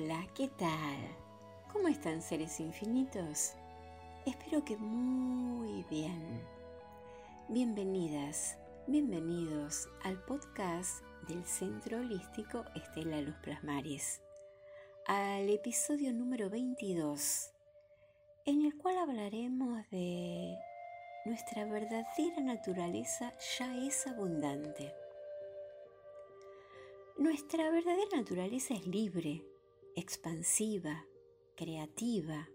Hola, ¿qué tal? ¿Cómo están seres infinitos? Espero que muy bien. Bienvenidas, bienvenidos al podcast del Centro Holístico Estela Luz Plasmaris, al episodio número 22, en el cual hablaremos de nuestra verdadera naturaleza ya es abundante. Nuestra verdadera naturaleza es libre, expansiva, creativa,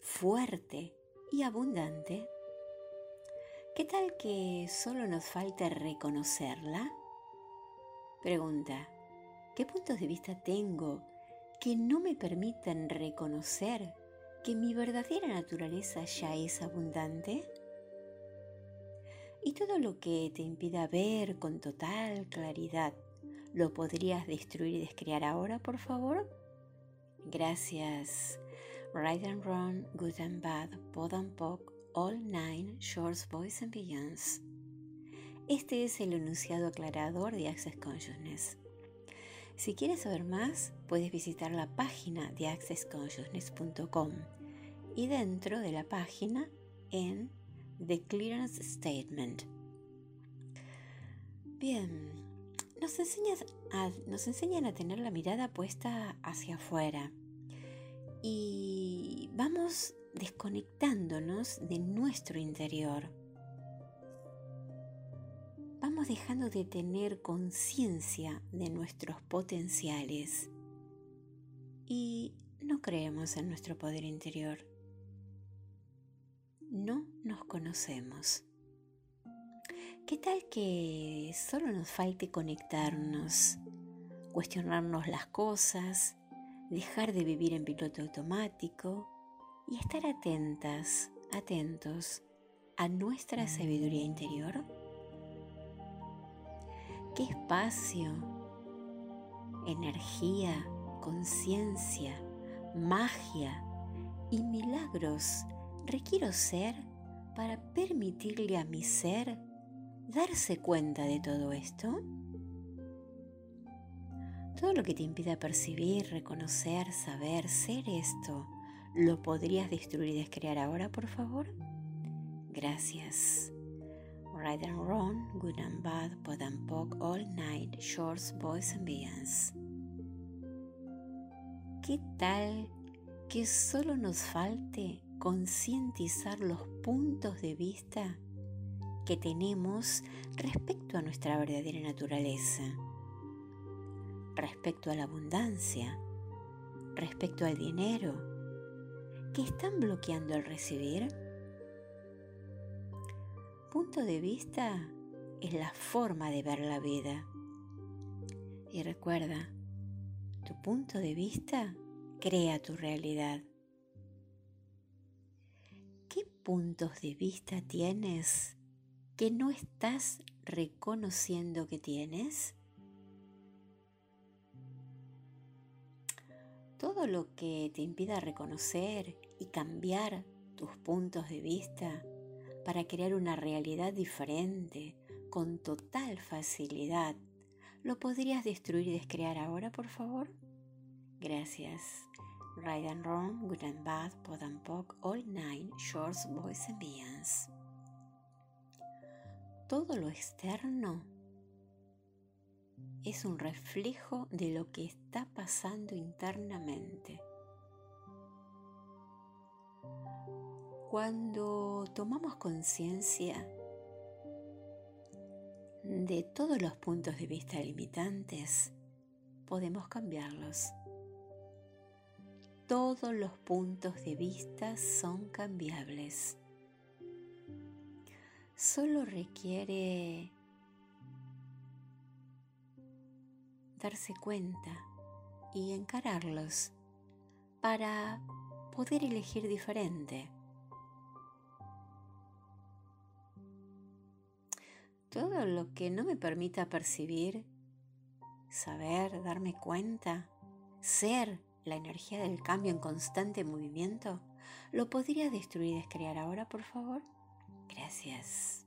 fuerte y abundante. ¿Qué tal que solo nos falta reconocerla? Pregunta, ¿qué puntos de vista tengo que no me permitan reconocer que mi verdadera naturaleza ya es abundante? Y todo lo que te impida ver con total claridad ¿Lo podrías destruir y descrear ahora, por favor? Gracias. Right and Wrong, Good and Bad, Pod and Poc, All Nine, Shorts, Boys and Beyonds. Este es el enunciado aclarador de Access Consciousness. Si quieres saber más, puedes visitar la página de accessconsciousness.com y dentro de la página en The Clearance Statement. Bien, nos, nos enseñan a tener la mirada puesta hacia afuera y vamos desconectándonos de nuestro interior. Vamos dejando de tener conciencia de nuestros potenciales y no creemos en nuestro poder interior. No nos conocemos. ¿Qué tal que solo nos falte conectarnos, cuestionarnos las cosas, dejar de vivir en piloto automático y estar atentas, atentos a nuestra sabiduría interior? ¿Qué espacio, energía, conciencia, magia y milagros requiero ser para permitirle a mi ser darse cuenta de todo esto? Todo lo que te impida percibir, reconocer, saber, ser esto, ¿lo podrías destruir y descrear ahora, por favor? Gracias. Right and wrong, good and bad, pod and poke, all night, shorts, boys and beyonds. ¿Qué tal que solo nos falte concientizar los puntos de vista que tenemos respecto a nuestra verdadera naturaleza, respecto a la abundancia, respecto al dinero, que están bloqueando el recibir? Punto de vista es la forma de ver la vida. Y recuerda, tu punto de vista crea tu realidad. ¿Qué puntos de vista tienes que no estás reconociendo que tienes? Todo lo que te impida reconocer y cambiar tus puntos de vista para crear una realidad diferente con total facilidad, ¿lo podrías destruir y descrear ahora, por favor? Gracias. Right and wrong, good and bad, pod and poke, all nine, shorts, boys and beyonds todo lo externo es un reflejo de lo que está pasando internamente. Cuando tomamos conciencia de todos los puntos de vista limitantes, podemos cambiarlos. Todos los puntos de vista son cambiables solo requiere darse cuenta y encararlos para poder elegir diferente. Todo lo que no me permita percibir, saber, darme cuenta, ser la energía del cambio en constante movimiento, ¿lo podría destruir y descrear ahora, por favor? Gracias.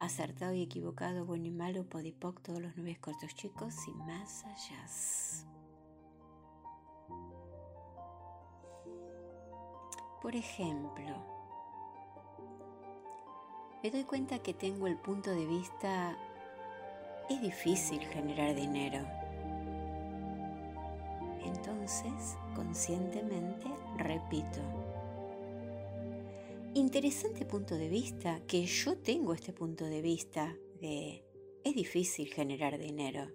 Acertado y equivocado, bueno y malo, podipoc, todos los nubes cortos chicos y más allá. Por ejemplo, me doy cuenta que tengo el punto de vista, es difícil generar dinero. Entonces, conscientemente, repito, interesante punto de vista, que yo tengo este punto de vista de es difícil generar dinero.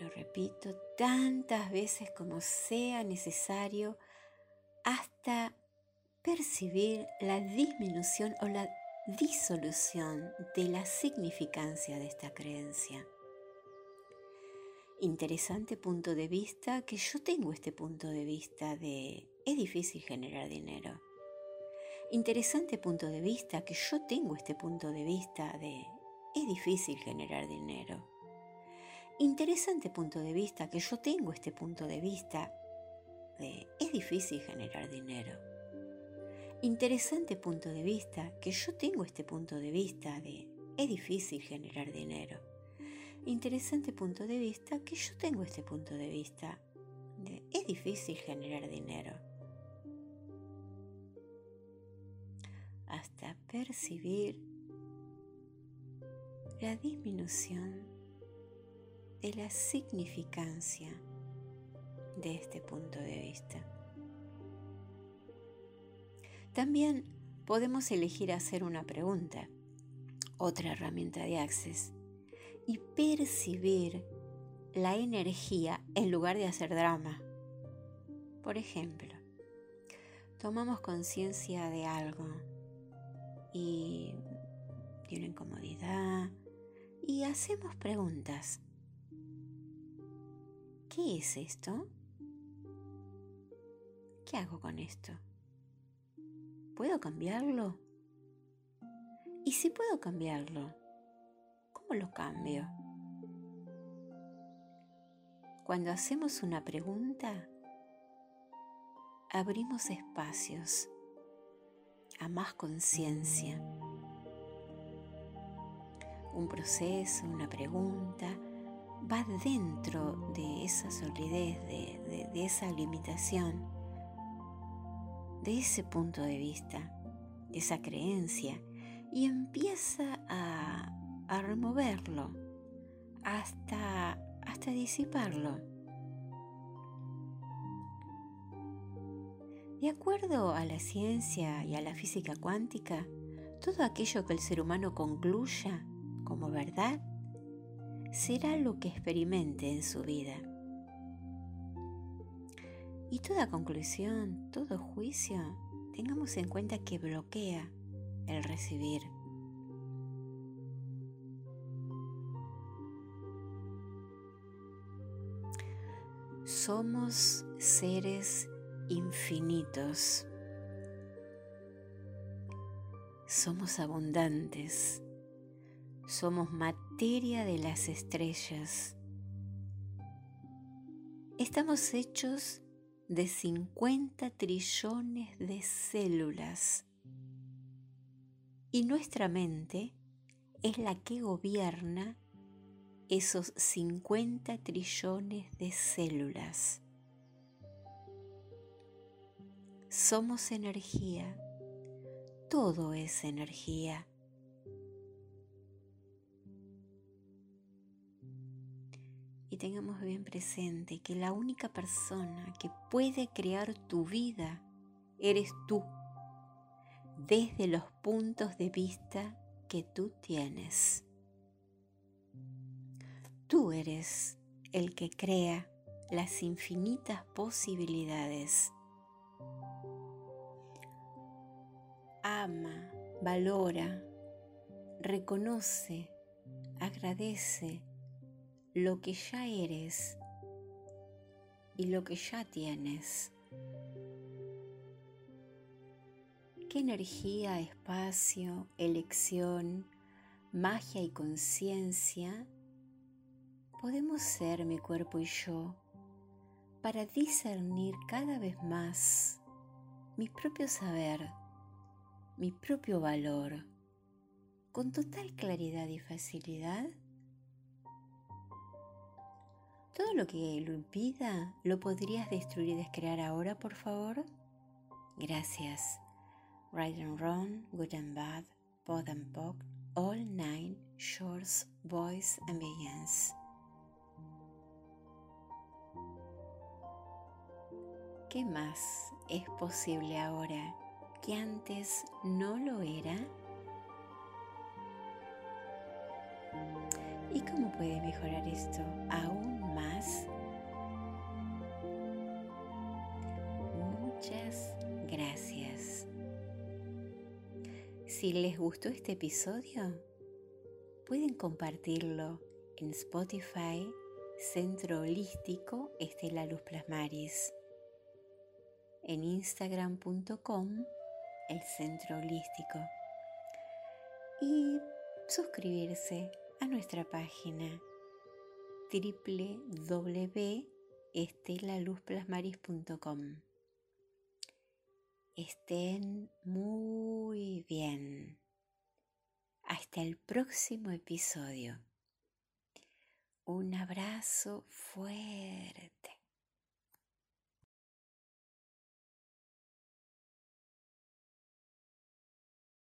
Lo repito tantas veces como sea necesario hasta percibir la disminución o la disolución de la significancia de esta creencia. Interesante punto de vista que yo tengo este punto de vista de es difícil generar dinero. Interesante punto de vista que yo tengo este punto de vista de es difícil generar dinero. Interesante punto de vista que yo tengo este punto de vista de es difícil generar dinero. Interesante punto de vista que yo tengo este punto de vista de es difícil generar dinero. Interesante punto de vista que yo tengo este punto de vista de es difícil generar dinero. hasta percibir la disminución de la significancia de este punto de vista. También podemos elegir hacer una pregunta, otra herramienta de Access, y percibir la energía en lugar de hacer drama. Por ejemplo, tomamos conciencia de algo y de una incomodidad y hacemos preguntas. ¿Qué es esto? ¿Qué hago con esto? ¿Puedo cambiarlo? Y si puedo cambiarlo, ¿cómo lo cambio? Cuando hacemos una pregunta, abrimos espacios a más conciencia. Un proceso, una pregunta, va dentro de esa solidez, de, esa limitación, de ese punto de vista, de esa creencia, y empieza a, a removerlo hasta, hasta disiparlo. De acuerdo a la ciencia y a la física cuántica, todo aquello que el ser humano concluya como verdad será lo que experimente en su vida. Y toda conclusión, todo juicio, tengamos en cuenta que bloquea el recibir. Somos seres infinitos. Somos abundantes. Somos materia de las estrellas. Estamos hechos de 50 trillones de células. Y nuestra mente es la que gobierna esos 50 trillones de células. Somos energía. Todo es energía. Y tengamos bien presente que la única persona que puede crear tu vida eres tú, desde los puntos de vista que tú tienes. Tú eres el que crea las infinitas posibilidades ama, valora, reconoce, agradece lo que ya eres y lo que ya tienes. ¿Qué energía, espacio, elección, magia y conciencia podemos ser mi cuerpo y yo para discernir cada vez más mi propio saber mi propio valor con total claridad y facilidad? Todo lo que lo impida, ¿lo podrías destruir y descrear ahora, por favor? Gracias. Right and wrong, good and bad, both and pog, all nine, shorts, boys and begins. ¿Qué más es posible ahora que antes no lo era? ¿Y cómo puede mejorar esto aún más? Muchas gracias. Si les gustó este episodio, pueden compartirlo en Spotify, Centro Holístico Estela Luz Plasmaris en instagram.com el centro holístico y suscribirse a nuestra página www.estelaluzplasmaris.com. Estén muy bien. Hasta el próximo episodio. Un abrazo fuerte.